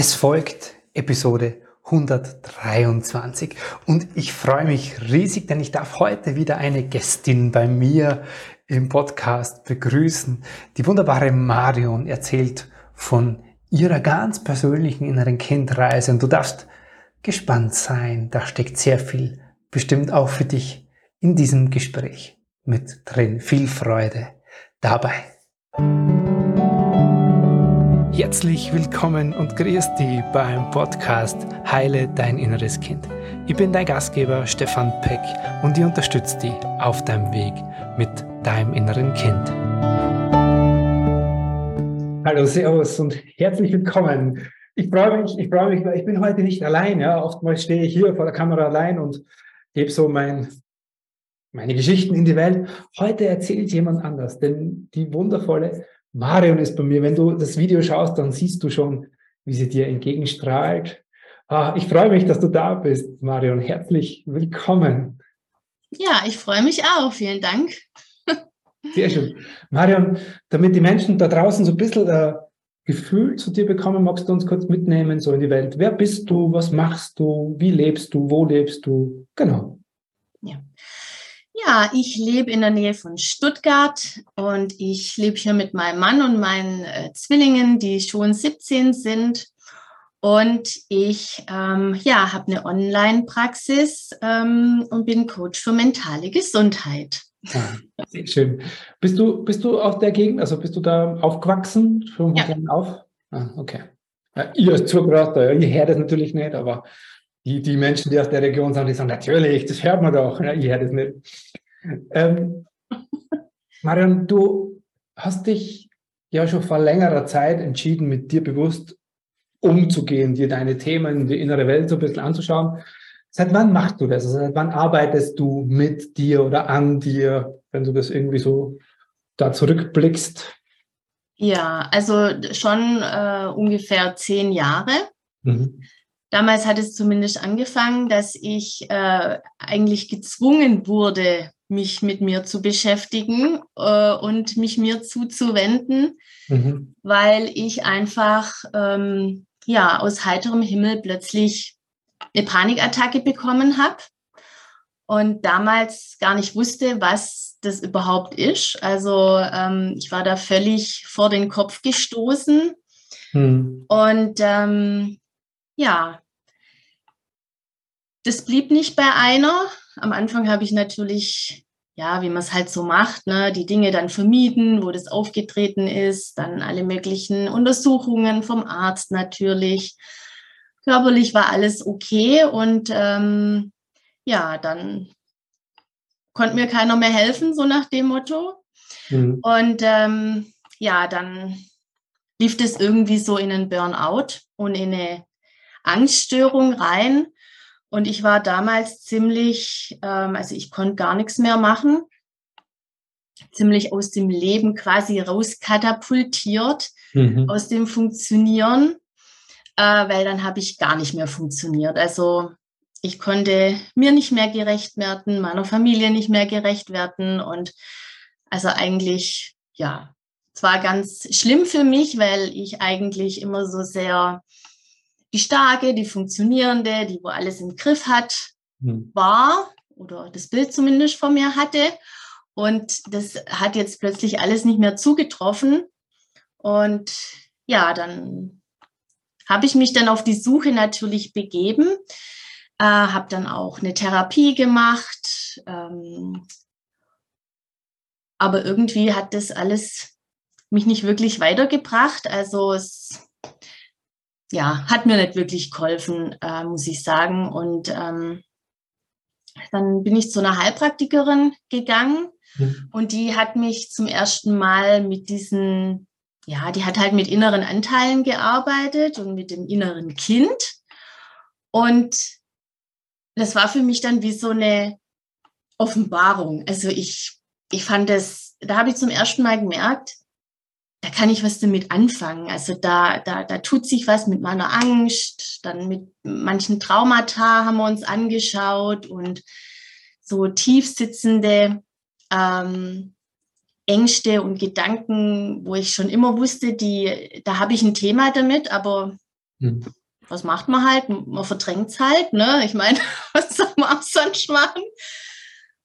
Es folgt Episode 123 und ich freue mich riesig, denn ich darf heute wieder eine Gästin bei mir im Podcast begrüßen. Die wunderbare Marion erzählt von ihrer ganz persönlichen inneren Kindreise und du darfst gespannt sein. Da steckt sehr viel bestimmt auch für dich in diesem Gespräch mit drin. Viel Freude dabei. Herzlich willkommen und grüß dich beim Podcast Heile dein inneres Kind. Ich bin dein Gastgeber Stefan Peck und ich unterstütze dich auf deinem Weg mit deinem inneren Kind. Hallo, Servus und herzlich willkommen. Ich freue mich, ich freue mich, weil ich bin heute nicht allein. Ja. Oftmals stehe ich hier vor der Kamera allein und gebe so mein, meine Geschichten in die Welt. Heute erzählt jemand anders, denn die wundervolle Marion ist bei mir. Wenn du das Video schaust, dann siehst du schon, wie sie dir entgegenstrahlt. Ah, ich freue mich, dass du da bist, Marion. Herzlich willkommen. Ja, ich freue mich auch. Vielen Dank. Sehr schön. Marion, damit die Menschen da draußen so ein bisschen äh, Gefühl zu dir bekommen, magst du uns kurz mitnehmen, so in die Welt. Wer bist du? Was machst du? Wie lebst du? Wo lebst du? Genau. Ja. Ja, ich lebe in der Nähe von Stuttgart und ich lebe hier mit meinem Mann und meinen äh, Zwillingen, die schon 17 sind. Und ich ähm, ja, habe eine Online-Praxis ähm, und bin Coach für mentale Gesundheit. Ah, sehr schön. Bist du, bist du aus der Gegend, also bist du da aufgewachsen? Schon ja. auf? Ah, okay. Ja, ihr als Zuhörer, ihr hört das natürlich nicht, aber die, die Menschen, die aus der Region sind, die sagen, natürlich, das hört man doch. Ja, ich höre das nicht. Ähm, Marion, du hast dich ja schon vor längerer Zeit entschieden, mit dir bewusst umzugehen, dir deine Themen, die innere Welt so ein bisschen anzuschauen. Seit wann machst du das? Also seit wann arbeitest du mit dir oder an dir, wenn du das irgendwie so da zurückblickst? Ja, also schon äh, ungefähr zehn Jahre. Mhm. Damals hat es zumindest angefangen, dass ich äh, eigentlich gezwungen wurde, mich mit mir zu beschäftigen äh, und mich mir zuzuwenden, mhm. weil ich einfach ähm, ja aus heiterem Himmel plötzlich eine Panikattacke bekommen habe und damals gar nicht wusste, was das überhaupt ist. Also ähm, ich war da völlig vor den Kopf gestoßen mhm. und ähm, ja, das blieb nicht bei einer. Am Anfang habe ich natürlich, ja, wie man es halt so macht, ne, die Dinge dann vermieden, wo das aufgetreten ist, dann alle möglichen Untersuchungen vom Arzt natürlich. Körperlich war alles okay und ähm, ja, dann konnte mir keiner mehr helfen, so nach dem Motto. Mhm. Und ähm, ja, dann lief das irgendwie so in einen Burnout und in eine Angststörung rein. Und ich war damals ziemlich, ähm, also ich konnte gar nichts mehr machen, ziemlich aus dem Leben quasi rauskatapultiert, mhm. aus dem Funktionieren, äh, weil dann habe ich gar nicht mehr funktioniert. Also ich konnte mir nicht mehr gerecht werden, meiner Familie nicht mehr gerecht werden und also eigentlich, ja, es war ganz schlimm für mich, weil ich eigentlich immer so sehr die starke, die funktionierende, die wo alles im Griff hat, hm. war oder das Bild zumindest von mir hatte. Und das hat jetzt plötzlich alles nicht mehr zugetroffen. Und ja, dann habe ich mich dann auf die Suche natürlich begeben, äh, habe dann auch eine Therapie gemacht. Ähm, aber irgendwie hat das alles mich nicht wirklich weitergebracht. Also es ja, hat mir nicht wirklich geholfen, äh, muss ich sagen. Und ähm, dann bin ich zu einer Heilpraktikerin gegangen mhm. und die hat mich zum ersten Mal mit diesen, ja, die hat halt mit inneren Anteilen gearbeitet und mit dem inneren Kind. Und das war für mich dann wie so eine Offenbarung. Also ich, ich fand das, da habe ich zum ersten Mal gemerkt, da kann ich was damit anfangen. Also da, da, da tut sich was mit meiner Angst, dann mit manchen Traumata haben wir uns angeschaut und so tiefsitzende ähm, Ängste und Gedanken, wo ich schon immer wusste, die, da habe ich ein Thema damit, aber hm. was macht man halt? Man verdrängt es halt, ne? Ich meine, was soll man auch sonst machen?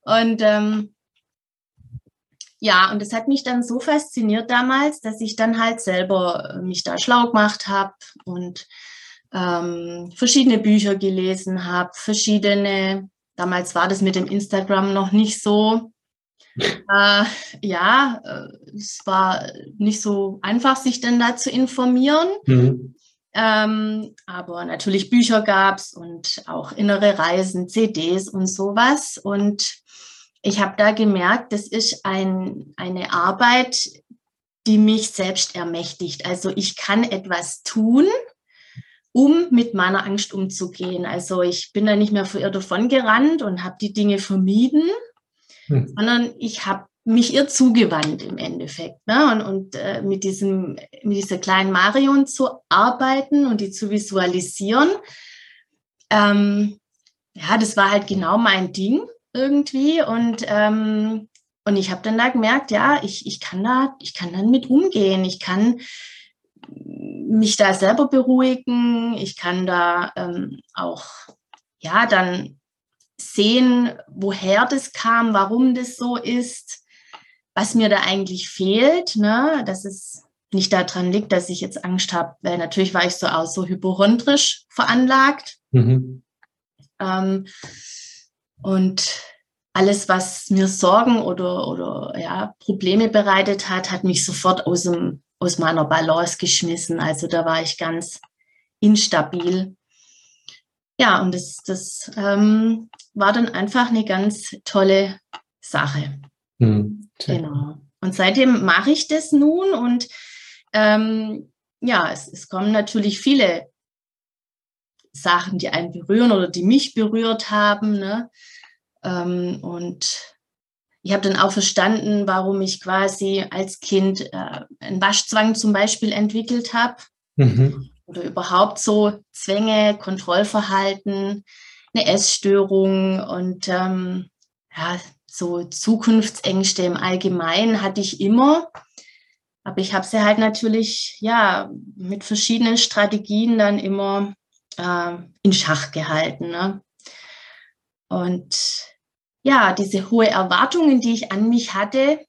Und ähm, ja, und das hat mich dann so fasziniert damals, dass ich dann halt selber mich da schlau gemacht habe und ähm, verschiedene Bücher gelesen habe, verschiedene, damals war das mit dem Instagram noch nicht so, äh, ja, äh, es war nicht so einfach, sich dann da zu informieren. Mhm. Ähm, aber natürlich Bücher gab es und auch innere Reisen, CDs und sowas. Und ich habe da gemerkt, das ist ein, eine Arbeit, die mich selbst ermächtigt. Also ich kann etwas tun, um mit meiner Angst umzugehen. Also ich bin da nicht mehr vor ihr davon gerannt und habe die Dinge vermieden, hm. sondern ich habe mich ihr zugewandt im Endeffekt. Ne? Und, und äh, mit, diesem, mit dieser kleinen Marion zu arbeiten und die zu visualisieren, ähm, ja, das war halt genau mein Ding irgendwie. Und, ähm, und ich habe dann da gemerkt, ja, ich, ich kann da, ich kann dann mit umgehen. Ich kann mich da selber beruhigen. Ich kann da ähm, auch, ja, dann sehen, woher das kam, warum das so ist, was mir da eigentlich fehlt, ne? dass es nicht daran liegt, dass ich jetzt Angst habe, weil natürlich war ich so auch so hypochondrisch veranlagt. Mhm. Ähm, und alles, was mir Sorgen oder, oder ja, Probleme bereitet hat, hat mich sofort aus, dem, aus meiner Balance geschmissen. Also da war ich ganz instabil. Ja, und das, das ähm, war dann einfach eine ganz tolle Sache. Mhm. Genau. Und seitdem mache ich das nun und ähm, ja, es, es kommen natürlich viele Sachen, die einen berühren oder die mich berührt haben. Ne? Ähm, und ich habe dann auch verstanden, warum ich quasi als Kind äh, einen Waschzwang zum Beispiel entwickelt habe. Mhm. Oder überhaupt so Zwänge, Kontrollverhalten, eine Essstörung und ähm, ja, so Zukunftsängste im Allgemeinen hatte ich immer. Aber ich habe sie halt natürlich ja mit verschiedenen Strategien dann immer äh, in Schach gehalten. Ne? Und ja, diese hohe Erwartungen, die ich an mich hatte,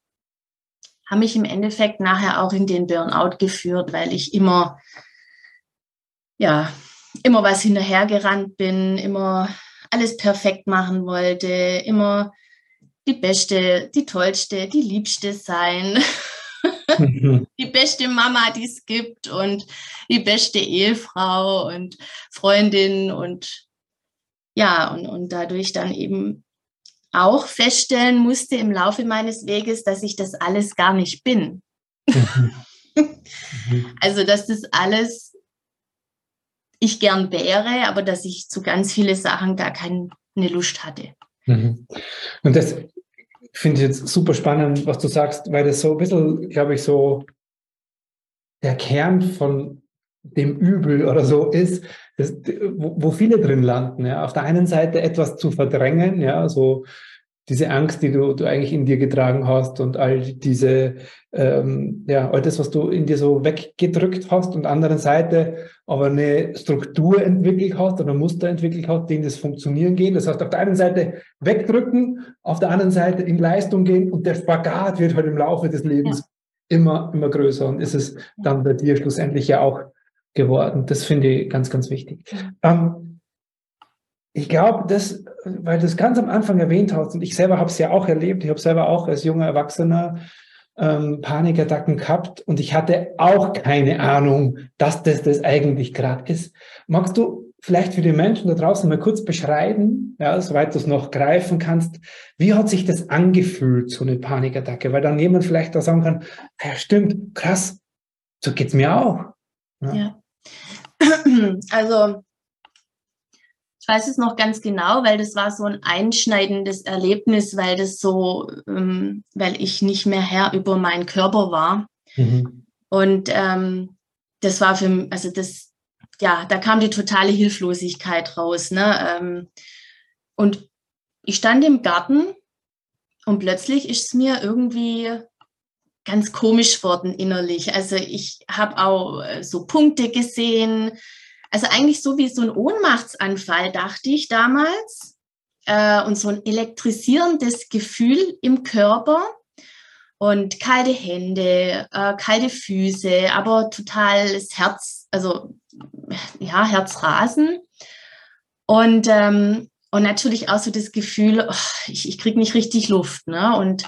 haben mich im Endeffekt nachher auch in den Burnout geführt, weil ich immer, ja, immer was hinterhergerannt bin, immer alles perfekt machen wollte, immer die beste, die tollste, die liebste sein. die beste Mama, die es gibt und die beste Ehefrau und Freundin und ja, und, und dadurch dann eben auch feststellen musste im Laufe meines Weges, dass ich das alles gar nicht bin. Mhm. also, dass das alles ich gern wäre, aber dass ich zu ganz viele Sachen gar keine Lust hatte. Mhm. Und das finde ich jetzt super spannend, was du sagst, weil das so ein bisschen, glaube ich, so der Kern von dem Übel oder so ist, das, wo, wo, viele drin landen. Ja. Auf der einen Seite etwas zu verdrängen, ja, so diese Angst, die du, du eigentlich in dir getragen hast und all diese, ähm, ja, all das, was du in dir so weggedrückt hast und anderen Seite aber eine Struktur entwickelt hast oder Muster entwickelt hast, denen das Funktionieren geht. Das heißt, auf der einen Seite wegdrücken, auf der anderen Seite in Leistung gehen und der Spagat wird halt im Laufe des Lebens ja. immer, immer größer und ist es dann bei dir schlussendlich ja auch geworden. Das finde ich ganz, ganz wichtig. Ähm, ich glaube, das, weil du es ganz am Anfang erwähnt hast, und ich selber habe es ja auch erlebt, ich habe selber auch als junger Erwachsener ähm, Panikattacken gehabt und ich hatte auch keine Ahnung, dass das das eigentlich gerade ist. Magst du vielleicht für die Menschen da draußen mal kurz beschreiben, ja, soweit du es noch greifen kannst, wie hat sich das angefühlt, so eine Panikattacke? Weil dann jemand vielleicht da sagen kann, ja stimmt, krass, so geht's mir auch. ja. ja. Also ich weiß es noch ganz genau, weil das war so ein einschneidendes Erlebnis, weil das so, ähm, weil ich nicht mehr Herr über meinen Körper war. Mhm. Und ähm, das war für also das, ja, da kam die totale Hilflosigkeit raus. Ne? Ähm, und ich stand im Garten und plötzlich ist es mir irgendwie ganz komisch worden innerlich. Also ich habe auch äh, so Punkte gesehen, also eigentlich so wie so ein Ohnmachtsanfall, dachte ich damals. Äh, und so ein elektrisierendes Gefühl im Körper und kalte Hände, äh, kalte Füße, aber totales Herz, also ja, Herzrasen. Und, ähm, und natürlich auch so das Gefühl, oh, ich, ich kriege nicht richtig Luft. Ne? Und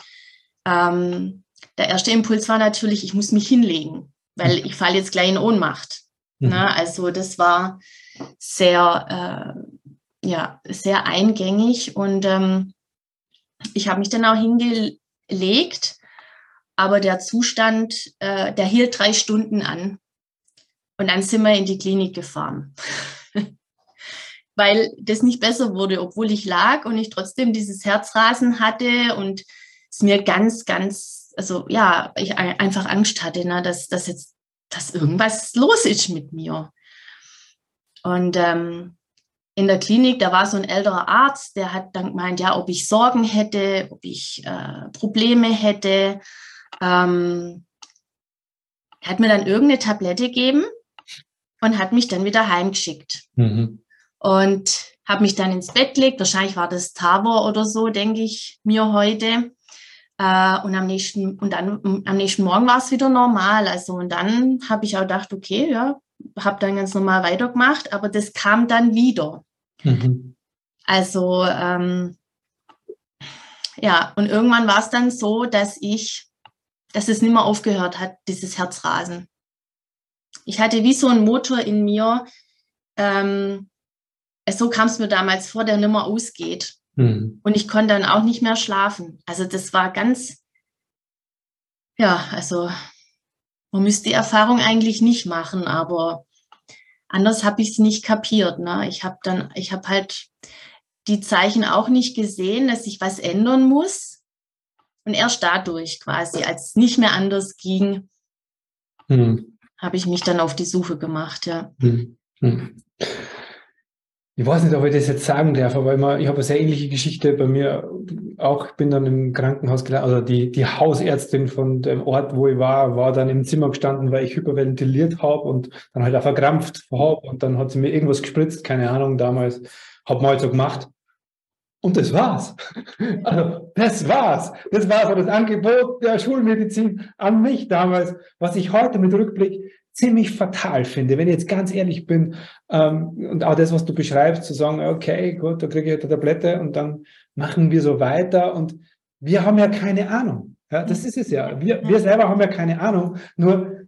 ähm, der erste Impuls war natürlich, ich muss mich hinlegen, weil ich falle jetzt gleich in Ohnmacht. Mhm. Ne? Also das war sehr, äh, ja, sehr eingängig und ähm, ich habe mich dann auch hingelegt, aber der Zustand, äh, der hielt drei Stunden an. Und dann sind wir in die Klinik gefahren. Weil das nicht besser wurde, obwohl ich lag und ich trotzdem dieses Herzrasen hatte und es mir ganz, ganz, also ja, ich einfach Angst hatte, ne, dass, dass jetzt dass irgendwas los ist mit mir. Und ähm, in der Klinik, da war so ein älterer Arzt, der hat dann gemeint, ja, ob ich Sorgen hätte, ob ich äh, Probleme hätte. Ähm, er hat mir dann irgendeine Tablette gegeben und hat mich dann wieder heimgeschickt. Mhm. Und habe mich dann ins Bett gelegt. Wahrscheinlich war das Tavor oder so, denke ich mir heute. Äh, und am nächsten, und dann am nächsten Morgen war es wieder normal. Also, und dann habe ich auch gedacht, okay, ja, habe dann ganz normal weitergemacht, aber das kam dann wieder. Mhm. Also, ähm, ja, und irgendwann war es dann so, dass ich, dass es nicht mehr aufgehört hat, dieses Herzrasen. Ich hatte wie so einen Motor in mir, ähm, so kam es mir damals vor, der nicht mehr ausgeht. Mhm. Und ich konnte dann auch nicht mehr schlafen. Also das war ganz, ja, also man müsste die Erfahrung eigentlich nicht machen, aber anders habe ich es nicht kapiert. Ne? Ich habe dann, ich habe halt die Zeichen auch nicht gesehen, dass ich was ändern muss. Und erst dadurch quasi, als es nicht mehr anders ging, hm. habe ich mich dann auf die Suche gemacht, ja. Hm. Hm ich weiß nicht, ob ich das jetzt sagen darf, aber immer, ich habe eine sehr ähnliche Geschichte bei mir auch. Ich bin dann im Krankenhaus gelandet, also die, die Hausärztin von dem Ort, wo ich war, war dann im Zimmer gestanden, weil ich hyperventiliert habe und dann halt auch verkrampft habe und dann hat sie mir irgendwas gespritzt, keine Ahnung, damals, habe mal halt so gemacht. Und das war's. Also, das war's. Das war so das Angebot der Schulmedizin an mich damals, was ich heute mit Rückblick ziemlich fatal finde, wenn ich jetzt ganz ehrlich bin. Ähm, und auch das, was du beschreibst, zu sagen, okay, gut, da kriege ich eine Tablette und dann machen wir so weiter. Und wir haben ja keine Ahnung. Ja, das ist es ja. Wir, wir selber haben ja keine Ahnung. Nur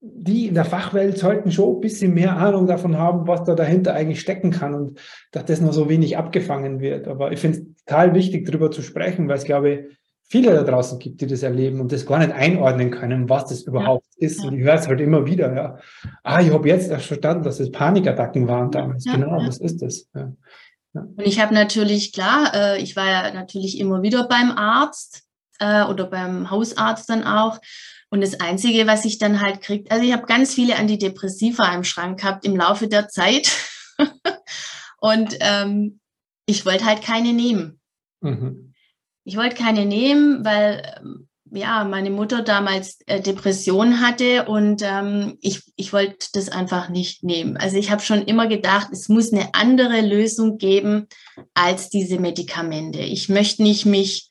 die in der Fachwelt sollten schon ein bisschen mehr Ahnung davon haben, was da dahinter eigentlich stecken kann und dass das noch so wenig abgefangen wird. Aber ich finde es total wichtig, darüber zu sprechen, weil es, glaube ich, viele da draußen gibt, die das erleben und das gar nicht einordnen können, was das überhaupt ja. ist. Und ich höre es halt immer wieder, ja. Ah, ich habe jetzt erst verstanden, dass es Panikattacken waren damals. Ja, genau, das ist es. Ja. Und ich habe natürlich, klar, äh, ich war ja natürlich immer wieder beim Arzt äh, oder beim Hausarzt dann auch. Und das Einzige, was ich dann halt kriegt, also ich habe ganz viele Antidepressiva im Schrank gehabt im Laufe der Zeit. und ähm, ich wollte halt keine nehmen. Mhm ich wollte keine nehmen, weil ähm, ja, meine Mutter damals äh, Depression hatte und ähm, ich, ich wollte das einfach nicht nehmen. Also ich habe schon immer gedacht, es muss eine andere Lösung geben als diese Medikamente. Ich möchte nicht mich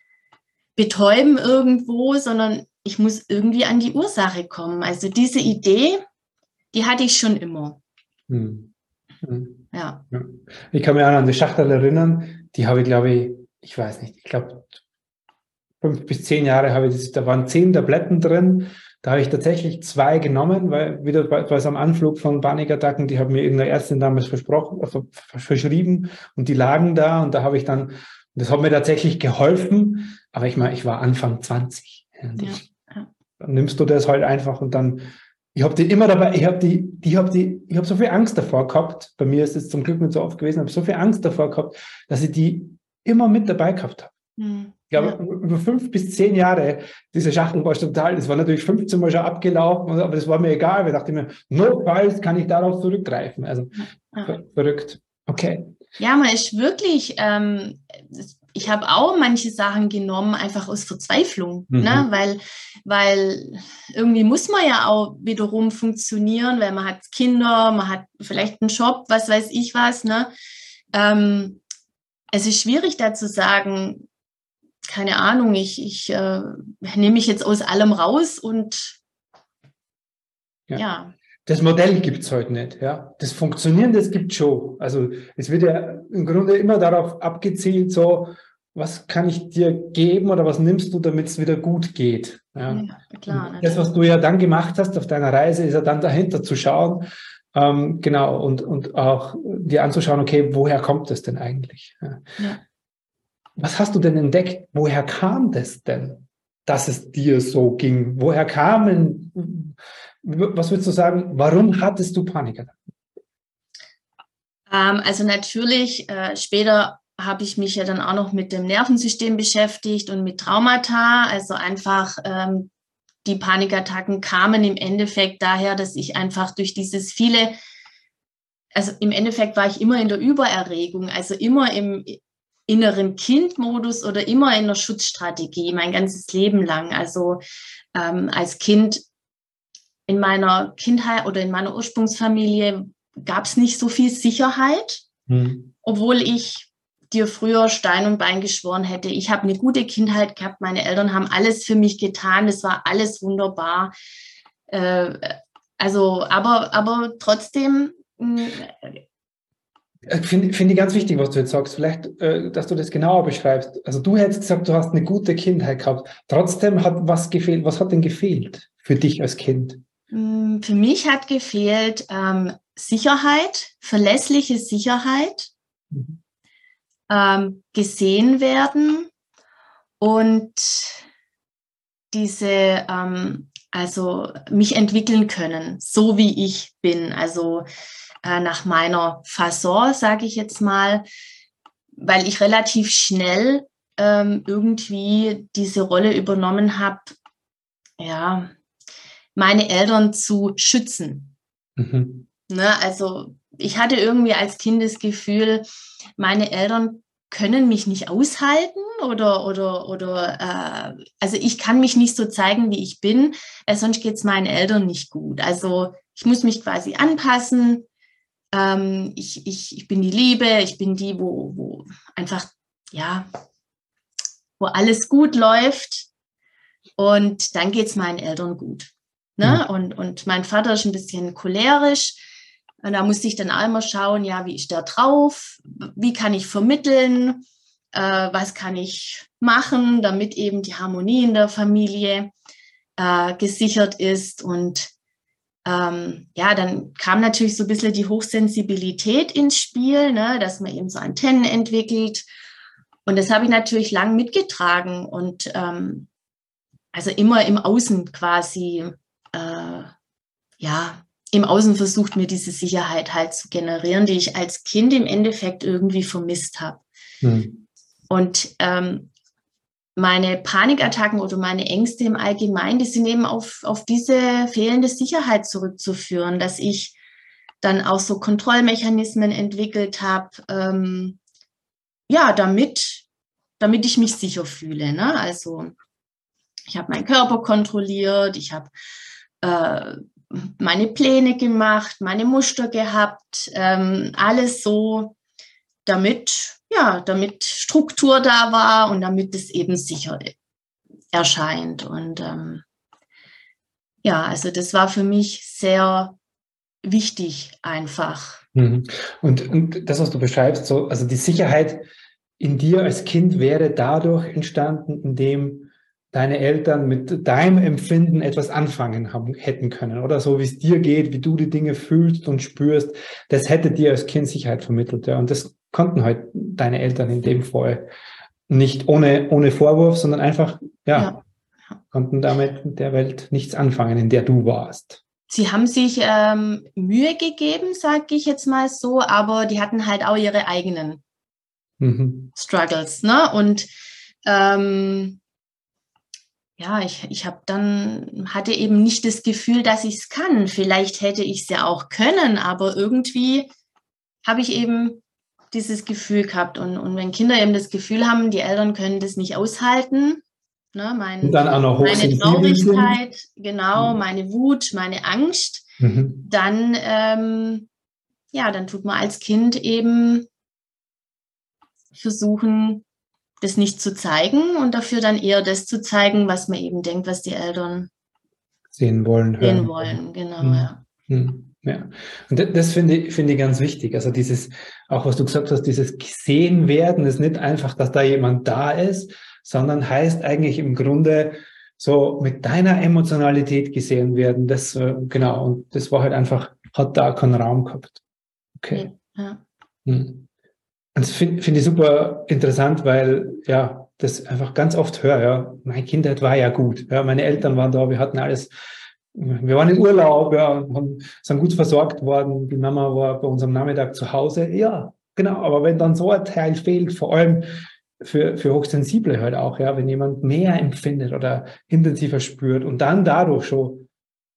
betäuben irgendwo, sondern ich muss irgendwie an die Ursache kommen. Also diese Idee, die hatte ich schon immer. Hm. Hm. Ja. ja. Ich kann mich auch an die Schachtel erinnern, die habe ich, glaube ich, ich weiß nicht, ich glaube fünf bis zehn Jahre habe ich das, da waren zehn Tabletten drin. Da habe ich tatsächlich zwei genommen, weil wieder bei, bei so einem Anflug von Panikattacken, die haben mir irgendeine Ärztin damals versprochen, also verschrieben und die lagen da und da habe ich dann, das hat mir tatsächlich geholfen, aber ich meine, ich war Anfang 20. Ja. Ich, dann nimmst du das halt einfach und dann, ich habe die immer dabei, ich habe die, ich habe die, ich habe so viel Angst davor gehabt, bei mir ist es zum Glück nicht so oft gewesen, habe so viel Angst davor gehabt, dass ich die immer mit dabei gehabt habe. Mhm. Ich glaube, ja. über fünf bis zehn Jahre, diese Schachtel war total, das war natürlich 15 Mal schon abgelaufen, aber das war mir egal, ich dachte mir, notfalls kann ich darauf zurückgreifen. Also ja. verrückt. Okay. Ja, man ist wirklich, ähm, ich habe auch manche Sachen genommen, einfach aus Verzweiflung, ne? mhm. ne? weil, weil irgendwie muss man ja auch wiederum funktionieren, weil man hat Kinder, man hat vielleicht einen Job, was weiß ich was. Ne? Ähm, es ist schwierig da zu sagen, keine Ahnung, ich, ich äh, nehme mich jetzt aus allem raus und ja. ja. Das Modell gibt es heute nicht. Ja? Das Funktionieren, das gibt schon. Also es wird ja im Grunde immer darauf abgezielt, so, was kann ich dir geben oder was nimmst du, damit es wieder gut geht. Ja? ja klar, das, was du ja dann gemacht hast auf deiner Reise, ist ja dann dahinter zu schauen, ähm, genau, und, und auch dir anzuschauen, okay, woher kommt das denn eigentlich? Ja. Ja. Was hast du denn entdeckt? Woher kam das denn, dass es dir so ging? Woher kamen, was würdest du sagen, warum hattest du Panikattacken? Ähm, also natürlich, äh, später habe ich mich ja dann auch noch mit dem Nervensystem beschäftigt und mit Traumata. Also einfach ähm, die Panikattacken kamen im Endeffekt daher, dass ich einfach durch dieses viele, also im Endeffekt war ich immer in der Übererregung, also immer im inneren Kindmodus oder immer in der Schutzstrategie mein ganzes Leben lang. Also ähm, als Kind in meiner Kindheit oder in meiner Ursprungsfamilie gab es nicht so viel Sicherheit, hm. obwohl ich dir früher Stein und Bein geschworen hätte. Ich habe eine gute Kindheit gehabt, meine Eltern haben alles für mich getan, es war alles wunderbar. Äh, also, aber, aber trotzdem. Ich finde find ich ganz wichtig, was du jetzt sagst. Vielleicht, äh, dass du das genauer beschreibst. Also du hättest gesagt, du hast eine gute Kindheit gehabt. Trotzdem hat was gefehlt. Was hat denn gefehlt für dich als Kind? Mm, für mich hat gefehlt ähm, Sicherheit, verlässliche Sicherheit, mhm. Ähm, gesehen werden und diese, ähm, also mich entwickeln können, so wie ich bin, also äh, nach meiner Fasson, sage ich jetzt mal, weil ich relativ schnell ähm, irgendwie diese Rolle übernommen habe, ja, meine Eltern zu schützen. Mhm. Ne, also ich hatte irgendwie als Kind das Gefühl, meine Eltern können mich nicht aushalten oder oder oder äh, also ich kann mich nicht so zeigen, wie ich bin, weil sonst geht es meinen Eltern nicht gut. Also ich muss mich quasi anpassen. Ähm, ich, ich, ich bin die Liebe, ich bin die, wo, wo einfach, ja, wo alles gut läuft. Und dann geht es meinen Eltern gut. Ne? Mhm. Und, und mein Vater ist ein bisschen cholerisch. Und da musste ich dann einmal schauen, ja, wie ist der drauf? Wie kann ich vermitteln? Äh, was kann ich machen, damit eben die Harmonie in der Familie äh, gesichert ist? Und ähm, ja, dann kam natürlich so ein bisschen die Hochsensibilität ins Spiel, ne? dass man eben so Antennen entwickelt. Und das habe ich natürlich lang mitgetragen und ähm, also immer im Außen quasi äh, ja, im Außen versucht, mir diese Sicherheit halt zu generieren, die ich als Kind im Endeffekt irgendwie vermisst habe. Hm. Und ähm, meine Panikattacken oder meine Ängste im Allgemeinen, die sind eben auf, auf diese fehlende Sicherheit zurückzuführen, dass ich dann auch so Kontrollmechanismen entwickelt habe, ähm, ja, damit, damit ich mich sicher fühle. Ne? Also ich habe meinen Körper kontrolliert, ich habe äh, meine Pläne gemacht, meine Muster gehabt, ähm, alles so, damit, ja, damit Struktur da war und damit es eben sicher erscheint. Und ähm, ja, also das war für mich sehr wichtig einfach. Mhm. Und, und das, was du beschreibst, so, also die Sicherheit in dir als Kind wäre dadurch entstanden, indem deine Eltern mit deinem Empfinden etwas anfangen haben, hätten können oder so, wie es dir geht, wie du die Dinge fühlst und spürst, das hätte dir als Kind Sicherheit vermittelt. Ja. Und das konnten halt deine Eltern in dem Fall nicht ohne, ohne Vorwurf, sondern einfach, ja, ja. konnten damit mit der Welt nichts anfangen, in der du warst. Sie haben sich ähm, Mühe gegeben, sage ich jetzt mal so, aber die hatten halt auch ihre eigenen mhm. Struggles, ne? Und ähm, ja, ich, ich habe dann, hatte eben nicht das Gefühl, dass ich es kann. Vielleicht hätte ich es ja auch können, aber irgendwie habe ich eben dieses Gefühl gehabt. Und, und wenn Kinder eben das Gefühl haben, die Eltern können das nicht aushalten, ne, mein, und dann auch noch meine Traurigkeit, genau, mhm. meine Wut, meine Angst, mhm. dann, ähm, ja, dann tut man als Kind eben versuchen, das nicht zu zeigen und dafür dann eher das zu zeigen, was man eben denkt, was die Eltern sehen wollen. Sehen hören. wollen, genau, mhm. ja. Mhm. Ja, und das finde ich, finde ich ganz wichtig. Also dieses, auch was du gesagt hast, dieses gesehen werden ist nicht einfach, dass da jemand da ist, sondern heißt eigentlich im Grunde so mit deiner Emotionalität gesehen werden. Das, äh, genau. Und das war halt einfach, hat da keinen Raum gehabt. Okay. Ja. Hm. Und das finde find ich super interessant, weil, ja, das einfach ganz oft höre, ja, meine Kindheit war ja gut. Ja, meine Eltern waren da, wir hatten alles wir waren in Urlaub, ja, haben, sind gut versorgt worden. Die Mama war bei uns am Nachmittag zu Hause. Ja, genau. Aber wenn dann so ein Teil fehlt, vor allem für, für Hochsensible halt auch, ja, wenn jemand mehr empfindet oder intensiver spürt und dann dadurch schon,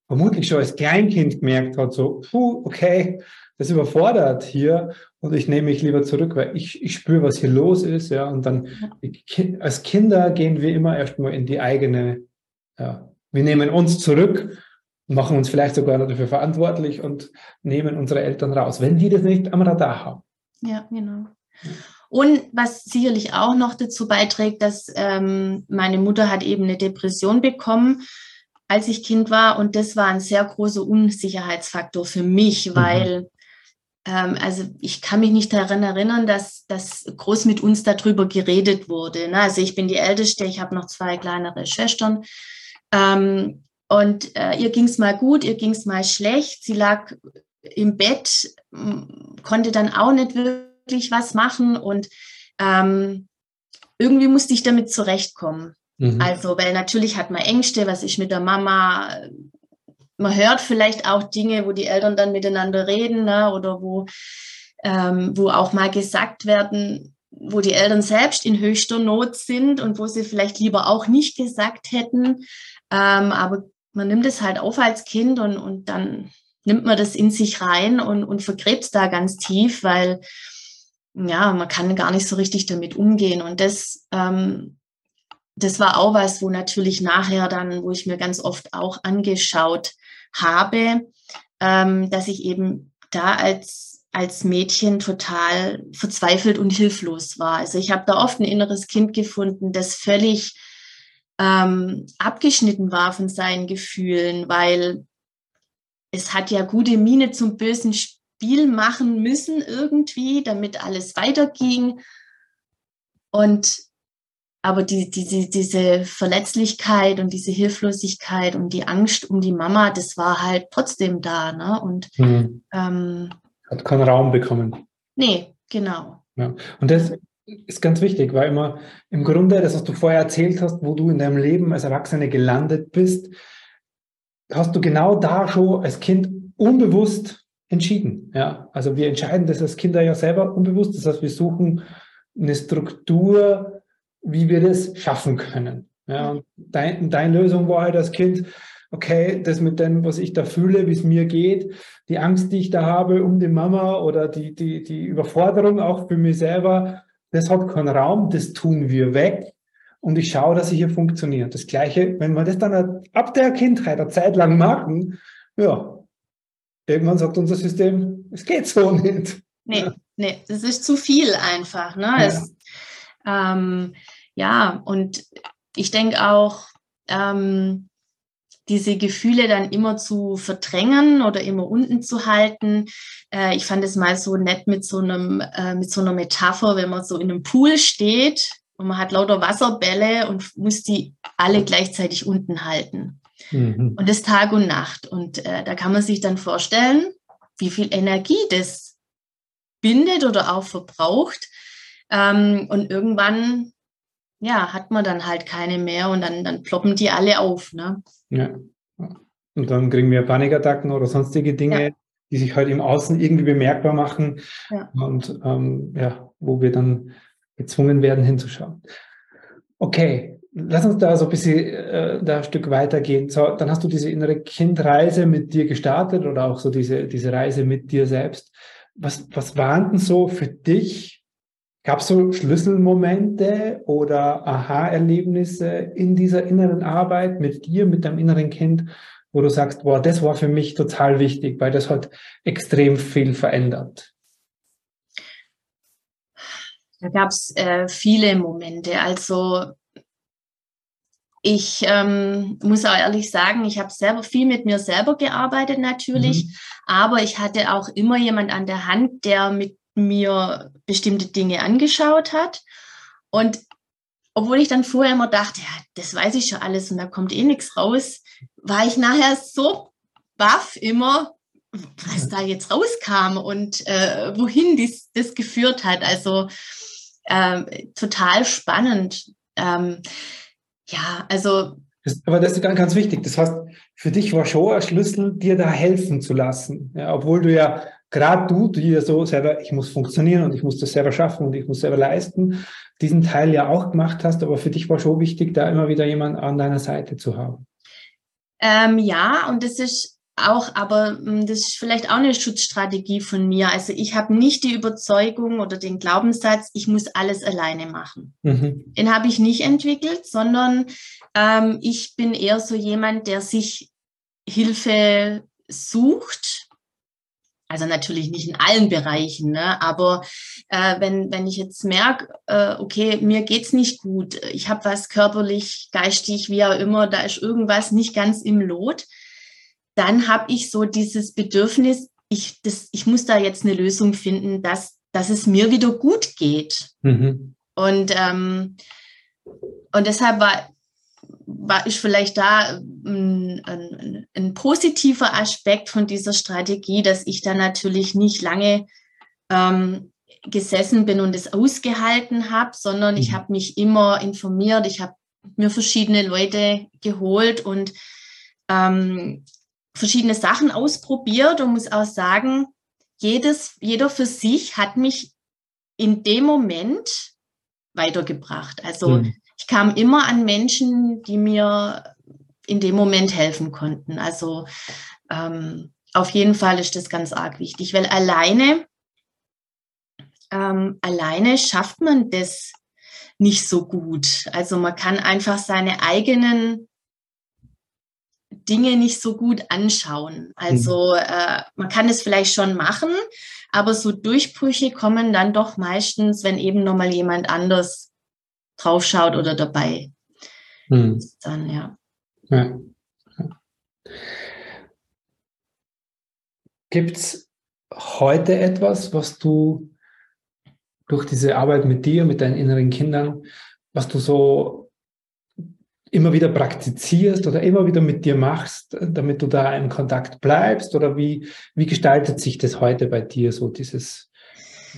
vermutlich schon als Kleinkind gemerkt hat, so, puh, okay, das überfordert hier und ich nehme mich lieber zurück, weil ich, ich spüre, was hier los ist, ja, und dann als Kinder gehen wir immer erstmal in die eigene, ja, wir nehmen uns zurück machen uns vielleicht sogar dafür verantwortlich und nehmen unsere Eltern raus, wenn die das nicht am Radar haben. Ja, genau. Und was sicherlich auch noch dazu beiträgt, dass ähm, meine Mutter hat eben eine Depression bekommen, als ich Kind war. Und das war ein sehr großer Unsicherheitsfaktor für mich, mhm. weil ähm, also ich kann mich nicht daran erinnern, dass, dass groß mit uns darüber geredet wurde. Ne? Also ich bin die Älteste, ich habe noch zwei kleinere Schwestern. Ähm, und äh, ihr ging es mal gut, ihr ging es mal schlecht. Sie lag im Bett, konnte dann auch nicht wirklich was machen und ähm, irgendwie musste ich damit zurechtkommen. Mhm. Also, weil natürlich hat man Ängste, was ist mit der Mama? Man hört vielleicht auch Dinge, wo die Eltern dann miteinander reden ne? oder wo, ähm, wo auch mal gesagt werden, wo die Eltern selbst in höchster Not sind und wo sie vielleicht lieber auch nicht gesagt hätten. Ähm, aber man nimmt es halt auf als Kind und, und dann nimmt man das in sich rein und, und vergräbt es da ganz tief, weil ja, man kann gar nicht so richtig damit umgehen. Und das, ähm, das war auch was, wo natürlich nachher dann, wo ich mir ganz oft auch angeschaut habe, ähm, dass ich eben da als, als Mädchen total verzweifelt und hilflos war. Also ich habe da oft ein inneres Kind gefunden, das völlig ähm, abgeschnitten war von seinen Gefühlen, weil es hat ja gute Miene zum bösen Spiel machen müssen irgendwie, damit alles weiterging. Und aber die, die, diese Verletzlichkeit und diese Hilflosigkeit und die Angst um die Mama, das war halt trotzdem da. Ne? Und mhm. ähm, hat keinen Raum bekommen. Nee, genau. Ja. Und das, ist ganz wichtig, weil immer im Grunde, das, was du vorher erzählt hast, wo du in deinem Leben als Erwachsene gelandet bist, hast du genau da schon als Kind unbewusst entschieden. Ja, also wir entscheiden das als Kinder ja selber unbewusst. Das heißt, wir suchen eine Struktur, wie wir das schaffen können. Ja, und dein, deine Lösung war halt als Kind, okay, das mit dem, was ich da fühle, wie es mir geht, die Angst, die ich da habe um die Mama oder die, die, die Überforderung auch für mich selber, das hat keinen Raum, das tun wir weg und ich schaue, dass es hier funktioniert. Das Gleiche, wenn wir das dann ab der Kindheit eine Zeit lang machen, ja, irgendwann sagt unser System, es geht so nicht. Nee, nee, das ist zu viel einfach. Ne? Ja. Es, ähm, ja, und ich denke auch, ähm, diese Gefühle dann immer zu verdrängen oder immer unten zu halten. Äh, ich fand es mal so nett mit so einem, äh, mit so einer Metapher, wenn man so in einem Pool steht und man hat lauter Wasserbälle und muss die alle gleichzeitig unten halten. Mhm. Und das Tag und Nacht. Und äh, da kann man sich dann vorstellen, wie viel Energie das bindet oder auch verbraucht. Ähm, und irgendwann ja, hat man dann halt keine mehr und dann, dann ploppen die alle auf. Ne? Ja. Und dann kriegen wir Panikattacken oder sonstige Dinge, ja. die sich halt im Außen irgendwie bemerkbar machen ja. und ähm, ja, wo wir dann gezwungen werden hinzuschauen. Okay, lass uns da so ein bisschen äh, da ein Stück weitergehen. So, dann hast du diese innere Kindreise mit dir gestartet oder auch so diese, diese Reise mit dir selbst. was, was waren denn so für dich? Gab es so Schlüsselmomente oder Aha-Erlebnisse in dieser inneren Arbeit mit dir, mit deinem inneren Kind, wo du sagst, boah, das war für mich total wichtig, weil das hat extrem viel verändert? Da gab es äh, viele Momente. Also ich ähm, muss auch ehrlich sagen, ich habe selber viel mit mir selber gearbeitet natürlich, mhm. aber ich hatte auch immer jemand an der Hand, der mit mir bestimmte Dinge angeschaut hat. Und obwohl ich dann vorher immer dachte, ja, das weiß ich schon alles und da kommt eh nichts raus, war ich nachher so baff immer, was da jetzt rauskam und äh, wohin dies, das geführt hat. Also äh, total spannend. Ähm, ja, also. Das, aber das ist ganz, ganz wichtig. Das heißt, für dich war schon ein Schlüssel, dir da helfen zu lassen. Ja, obwohl du ja, gerade du, die ja so selber, ich muss funktionieren und ich muss das selber schaffen und ich muss selber leisten, diesen Teil ja auch gemacht hast. Aber für dich war schon wichtig, da immer wieder jemand an deiner Seite zu haben. Ähm, ja, und das ist auch, aber hm, das ist vielleicht auch eine Schutzstrategie von mir. Also ich habe nicht die Überzeugung oder den Glaubenssatz, ich muss alles alleine machen. Mhm. Den habe ich nicht entwickelt, sondern ähm, ich bin eher so jemand, der sich Hilfe sucht. Also natürlich nicht in allen Bereichen, ne? aber äh, wenn, wenn ich jetzt merke, äh, okay, mir geht's nicht gut, ich habe was körperlich, geistig, wie auch immer, da ist irgendwas nicht ganz im Lot, dann habe ich so dieses Bedürfnis, ich, das, ich muss da jetzt eine Lösung finden, dass, dass es mir wieder gut geht. Mhm. Und, ähm, und deshalb war, war ich vielleicht da ein, ein, ein, positiver Aspekt von dieser Strategie, dass ich da natürlich nicht lange ähm, gesessen bin und es ausgehalten habe, sondern mhm. ich habe mich immer informiert, ich habe mir verschiedene Leute geholt und ähm, verschiedene Sachen ausprobiert und muss auch sagen, jedes, jeder für sich hat mich in dem Moment weitergebracht. Also mhm. Ich kam immer an Menschen, die mir in dem Moment helfen konnten. Also ähm, auf jeden Fall ist das ganz arg wichtig, weil alleine, ähm, alleine schafft man das nicht so gut. Also man kann einfach seine eigenen Dinge nicht so gut anschauen. Also mhm. äh, man kann es vielleicht schon machen, aber so Durchbrüche kommen dann doch meistens, wenn eben nochmal jemand anders draufschaut oder dabei. Mhm. Dann, ja. ja. Gibt es heute etwas, was du durch diese Arbeit mit dir, mit deinen inneren Kindern, was du so immer wieder praktizierst oder immer wieder mit dir machst, damit du da im Kontakt bleibst? Oder wie, wie gestaltet sich das heute bei dir, so dieses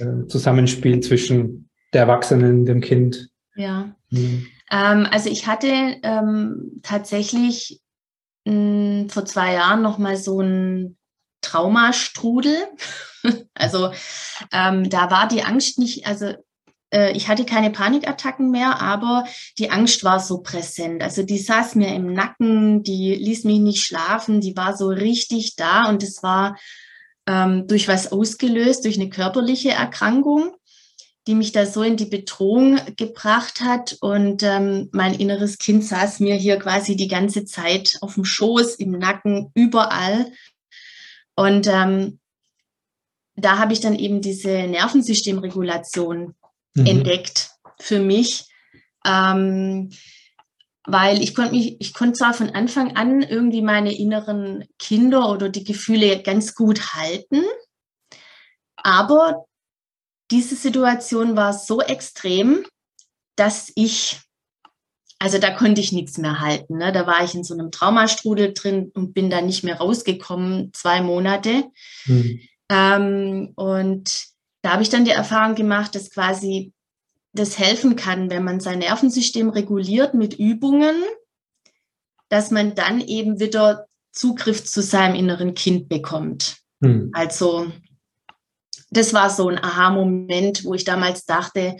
äh, Zusammenspiel zwischen der Erwachsenen, dem Kind? Ja, mhm. ähm, also ich hatte ähm, tatsächlich mh, hm, vor zwei Jahren nochmal so ein Traumastrudel. also ähm, da war die Angst nicht, also äh, ich hatte keine Panikattacken mehr, aber die Angst war so präsent. Also die saß mir im Nacken, die ließ mich nicht schlafen, die war so richtig da und es war ähm, durch was ausgelöst, durch eine körperliche Erkrankung, die mich da so in die Bedrohung gebracht hat. Und ähm, mein inneres Kind saß mir hier quasi die ganze Zeit auf dem Schoß, im Nacken, überall. Und ähm, da habe ich dann eben diese Nervensystemregulation mhm. entdeckt für mich. Ähm, weil ich konnte mich, ich konnte zwar von Anfang an irgendwie meine inneren Kinder oder die Gefühle ganz gut halten, aber diese Situation war so extrem, dass ich, also da konnte ich nichts mehr halten. Ne? Da war ich in so einem Traumastrudel drin und bin da nicht mehr rausgekommen, zwei Monate. Mhm. Ähm, und da habe ich dann die Erfahrung gemacht, dass quasi das helfen kann, wenn man sein Nervensystem reguliert mit Übungen, dass man dann eben wieder Zugriff zu seinem inneren Kind bekommt. Hm. Also das war so ein Aha-Moment, wo ich damals dachte,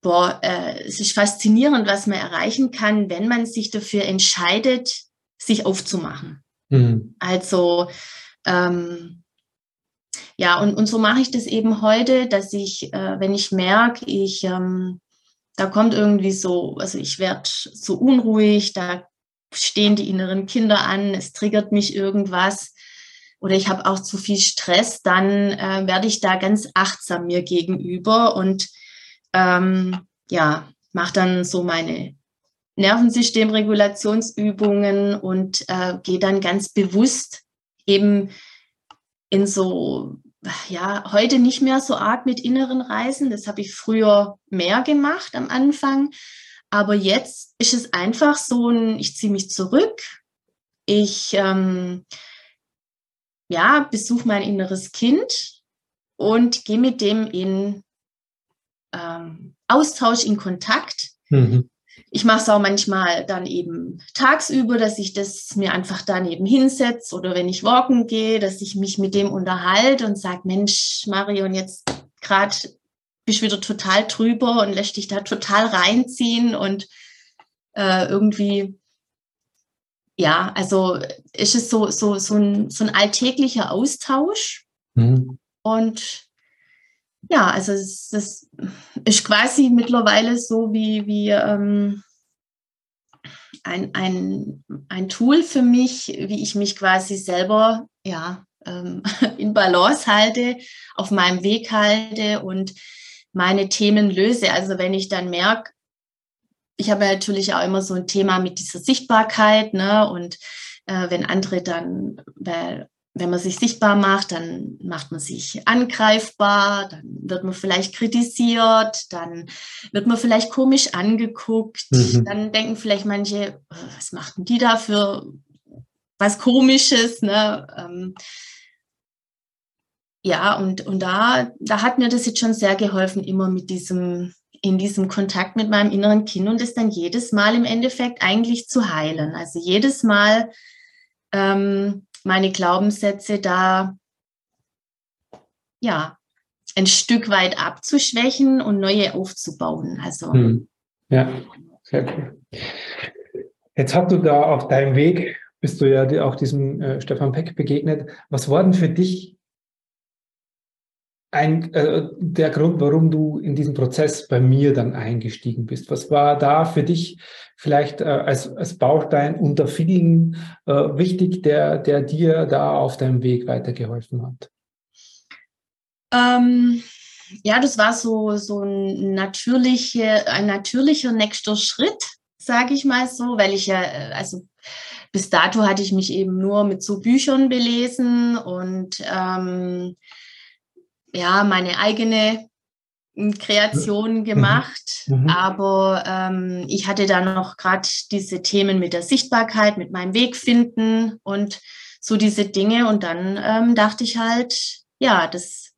boah, äh, es ist faszinierend, was man erreichen kann, wenn man sich dafür entscheidet, sich aufzumachen. Hm. Also ähm, ja, und, und so mache ich das eben heute, dass ich, äh, wenn ich merke, ich, ähm, da kommt irgendwie so, also ich werde so unruhig, da stehen die inneren Kinder an, es triggert mich irgendwas oder ich habe auch zu viel Stress, dann äh, werde ich da ganz achtsam mir gegenüber und ähm, ja, mache dann so meine Nervensystemregulationsübungen und äh, gehe dann ganz bewusst eben in so, ja, heute nicht mehr so arg mit inneren Reisen. Das habe ich früher mehr gemacht am Anfang. Aber jetzt ist es einfach so ein, ich ziehe mich zurück. Ich ähm, ja, besuche mein inneres Kind und gehe mit dem in ähm, Austausch, in Kontakt. Mhm. Ich mache es auch manchmal dann eben tagsüber, dass ich das mir einfach daneben hinsetze oder wenn ich walken gehe, dass ich mich mit dem unterhalte und sage, Mensch, Marion, jetzt gerade bist du wieder total drüber und lässt dich da total reinziehen und äh, irgendwie, ja, also ist es so, so, so, ein, so ein alltäglicher Austausch. Mhm. Und ja, also es, das ist quasi mittlerweile so wie, wie ähm, ein, ein, ein Tool für mich, wie ich mich quasi selber ja, ähm, in Balance halte, auf meinem Weg halte und meine Themen löse. Also wenn ich dann merke, ich habe natürlich auch immer so ein Thema mit dieser Sichtbarkeit, ne? Und äh, wenn andere dann, weil wenn man sich sichtbar macht, dann macht man sich angreifbar, dann wird man vielleicht kritisiert, dann wird man vielleicht komisch angeguckt, mhm. dann denken vielleicht manche, äh, was machten die da für was Komisches, ne? Ähm, ja, und, und da, da hat mir das jetzt schon sehr geholfen, immer mit diesem, in diesem Kontakt mit meinem inneren Kind und es dann jedes Mal im Endeffekt eigentlich zu heilen. Also jedes Mal ähm, meine Glaubenssätze da ja ein Stück weit abzuschwächen und neue aufzubauen. Also hm. ja, sehr cool. Jetzt hast du da auf deinem Weg, bist du ja auch diesem äh, Stefan Peck begegnet. Was war denn für dich ein, äh, der Grund, warum du in diesen Prozess bei mir dann eingestiegen bist? Was war da für dich vielleicht äh, als, als Baustein unter vielen äh, wichtig, der, der dir da auf deinem Weg weitergeholfen hat? Ähm, ja, das war so, so ein, natürliche, ein natürlicher nächster Schritt, sage ich mal so, weil ich ja, äh, also bis dato hatte ich mich eben nur mit so Büchern belesen und ähm, ja, meine eigene hm, Kreation mhm. gemacht, mhm. aber ähm, ich hatte dann noch gerade diese Themen mit der Sichtbarkeit, mit meinem Weg finden und so diese Dinge und dann ähm, dachte ich halt, ja, das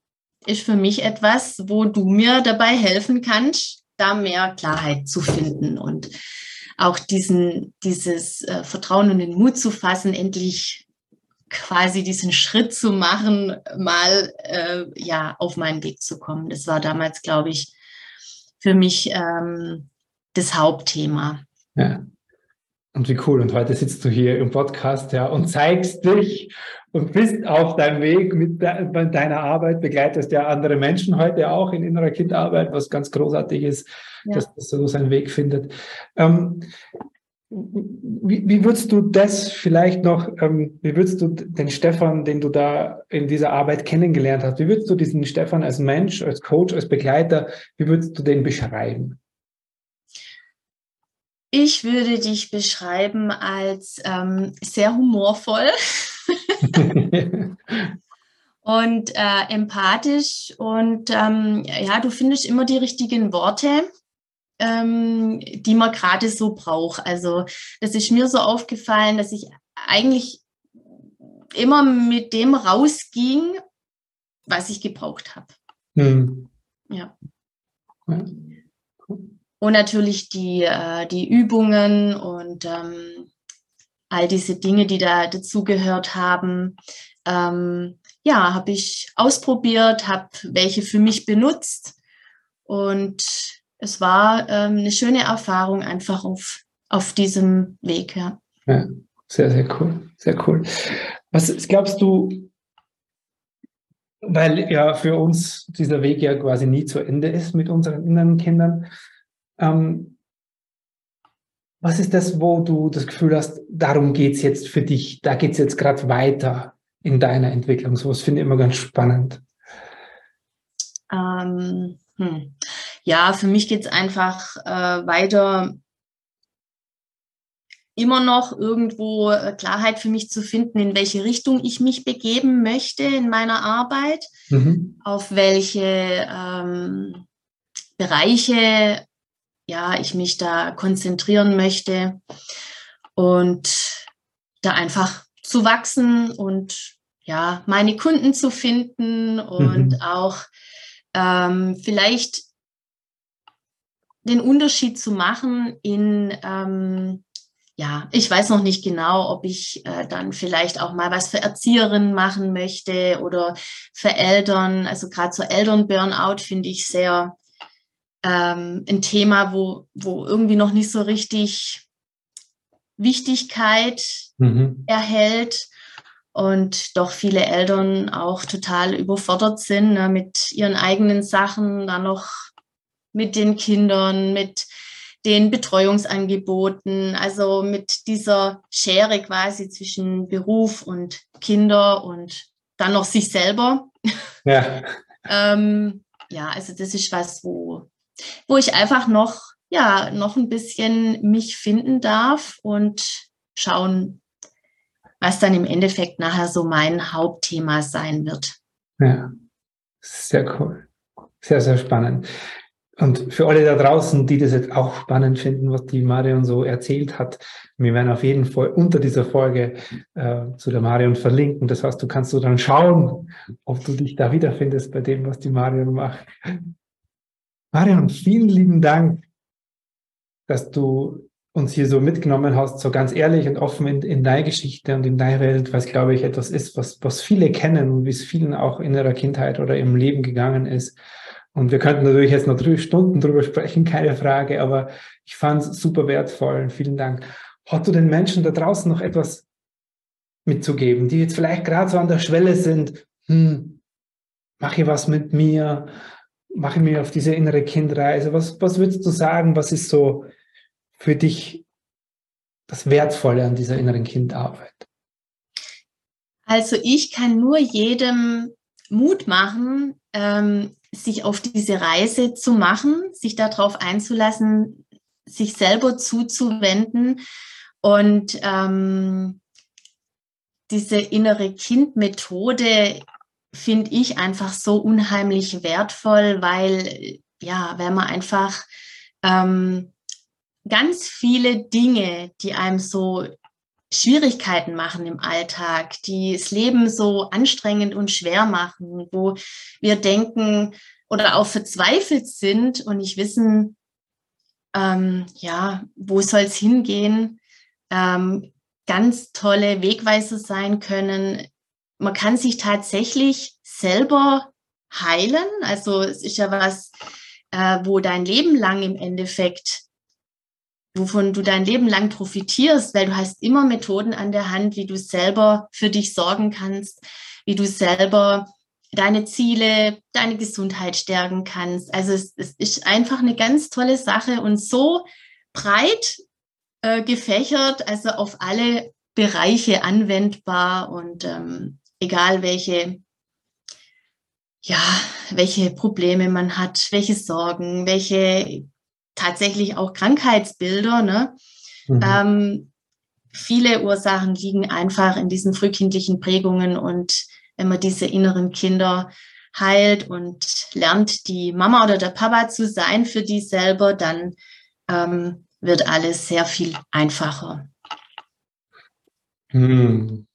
ist für mich etwas, wo du mir dabei helfen kannst, da mehr Klarheit zu finden und auch diesen, dieses äh, Vertrauen und den Mut zu fassen, endlich quasi diesen Schritt zu machen, mal äh, ja auf meinen Weg zu kommen. Das war damals, glaube ich, für mich ähm, das Hauptthema. Ja. Und wie cool. Und heute sitzt du hier im Podcast ja, und zeigst dich und bist auf deinem Weg mit de deiner Arbeit, begleitest ja andere Menschen heute auch in innerer Kindarbeit, was ganz großartig ist, ja. dass das so seinen Weg findet. Ähm, wie, wie würdest du das vielleicht noch, ähm, wie würdest du den Stefan, den du da in dieser Arbeit kennengelernt hast, wie würdest du diesen Stefan als Mensch, als Coach, als Begleiter, wie würdest du den beschreiben? Ich würde dich beschreiben als ähm, sehr humorvoll und äh, empathisch und ähm, ja, du findest immer die richtigen Worte ähm, die man gerade so braucht. Also das ist mir so aufgefallen, dass ich eigentlich immer mit dem rausging, was ich gebraucht habe. Hm. Ja. Und natürlich die, äh, die Übungen und ähm, all diese Dinge, die da dazugehört haben. Ähm, ja, habe ich ausprobiert, habe welche für mich benutzt und es war ähm, eine schöne Erfahrung einfach auf, auf diesem Weg. Ja. ja, sehr, sehr cool. Sehr cool. Was glaubst du, weil ja für uns dieser Weg ja quasi nie zu Ende ist mit unseren inneren Kindern. Ähm, was ist das, wo du das Gefühl hast, darum geht es jetzt für dich, da geht es jetzt gerade weiter in deiner Entwicklung? So was finde ich immer ganz spannend. Ähm, hm. Ja, für mich geht es einfach äh, weiter immer noch irgendwo äh, Klarheit für mich zu finden, in welche Richtung ich mich begeben möchte in meiner Arbeit, mhm. auf welche ähm, Bereiche ja, ich mich da konzentrieren möchte und da einfach zu wachsen und ja, meine Kunden zu finden und mhm. auch ähm, vielleicht den Unterschied zu machen in ähm, ja, ich weiß noch nicht genau, ob ich äh, dann vielleicht auch mal was für Erzieherinnen machen möchte oder für Eltern. Also gerade so Eltern-Burnout finde ich sehr ähm, ein Thema, wo, wo irgendwie noch nicht so richtig Wichtigkeit mhm. erhält und doch viele Eltern auch total überfordert sind ne, mit ihren eigenen Sachen, dann noch mit den Kindern, mit den Betreuungsangeboten, also mit dieser Schere quasi zwischen Beruf und Kinder und dann noch sich selber. Ja. ähm, ja, also das ist was, wo, wo ich einfach noch, ja, noch ein bisschen mich finden darf und schauen, was dann im Endeffekt nachher so mein Hauptthema sein wird. Ja, sehr cool. Sehr, sehr spannend. Und für alle da draußen, die das jetzt auch spannend finden, was die Marion so erzählt hat, wir werden auf jeden Fall unter dieser Folge äh, zu der Marion verlinken. Das heißt, du kannst so dann schauen, ob du dich da wiederfindest bei dem, was die Marion macht. Marion, vielen lieben Dank, dass du uns hier so mitgenommen hast, so ganz ehrlich und offen in, in deine Geschichte und in deine Welt, was glaube ich etwas ist, was, was viele kennen und wie es vielen auch in ihrer Kindheit oder im Leben gegangen ist. Und wir könnten natürlich jetzt noch drei Stunden drüber sprechen, keine Frage, aber ich fand es super wertvoll. Vielen Dank. Hast du den Menschen da draußen noch etwas mitzugeben, die jetzt vielleicht gerade so an der Schwelle sind? Hm, mache ich was mit mir? Mache mir auf diese innere Kindreise? Was, was würdest du sagen? Was ist so für dich das Wertvolle an dieser inneren Kindarbeit? Also ich kann nur jedem Mut machen, ähm, sich auf diese Reise zu machen, sich darauf einzulassen, sich selber zuzuwenden und ähm, diese innere Kindmethode finde ich einfach so unheimlich wertvoll, weil ja, wenn man einfach ähm, ganz viele Dinge, die einem so Schwierigkeiten machen im Alltag, die das Leben so anstrengend und schwer machen, wo wir denken oder auch verzweifelt sind und nicht wissen, ähm, ja, wo soll es hingehen, ähm, ganz tolle Wegweiser sein können. Man kann sich tatsächlich selber heilen. Also es ist ja was, äh, wo dein Leben lang im Endeffekt wovon du dein Leben lang profitierst, weil du hast immer Methoden an der Hand, wie du selber für dich sorgen kannst, wie du selber deine Ziele, deine Gesundheit stärken kannst. Also es, es ist einfach eine ganz tolle Sache und so breit äh, gefächert, also auf alle Bereiche anwendbar und ähm, egal welche ja, welche Probleme man hat, welche Sorgen, welche tatsächlich auch Krankheitsbilder. Ne? Mhm. Ähm, viele Ursachen liegen einfach in diesen frühkindlichen Prägungen und wenn man diese inneren Kinder heilt und lernt, die Mama oder der Papa zu sein für die selber, dann ähm, wird alles sehr viel einfacher. Hm.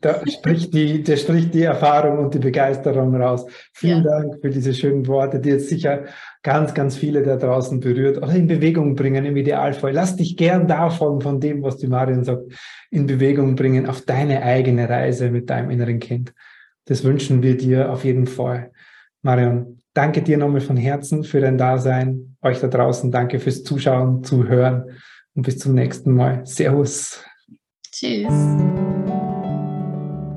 Da spricht, die, da spricht die Erfahrung und die Begeisterung raus. Vielen ja. Dank für diese schönen Worte, die jetzt sicher ganz, ganz viele da draußen berührt oder in Bewegung bringen im Idealfall. Lass dich gern davon, von dem, was die Marion sagt, in Bewegung bringen auf deine eigene Reise mit deinem inneren Kind. Das wünschen wir dir auf jeden Fall. Marion, danke dir nochmal von Herzen für dein Dasein. Euch da draußen danke fürs Zuschauen, Zuhören und bis zum nächsten Mal. Servus. Tschüss.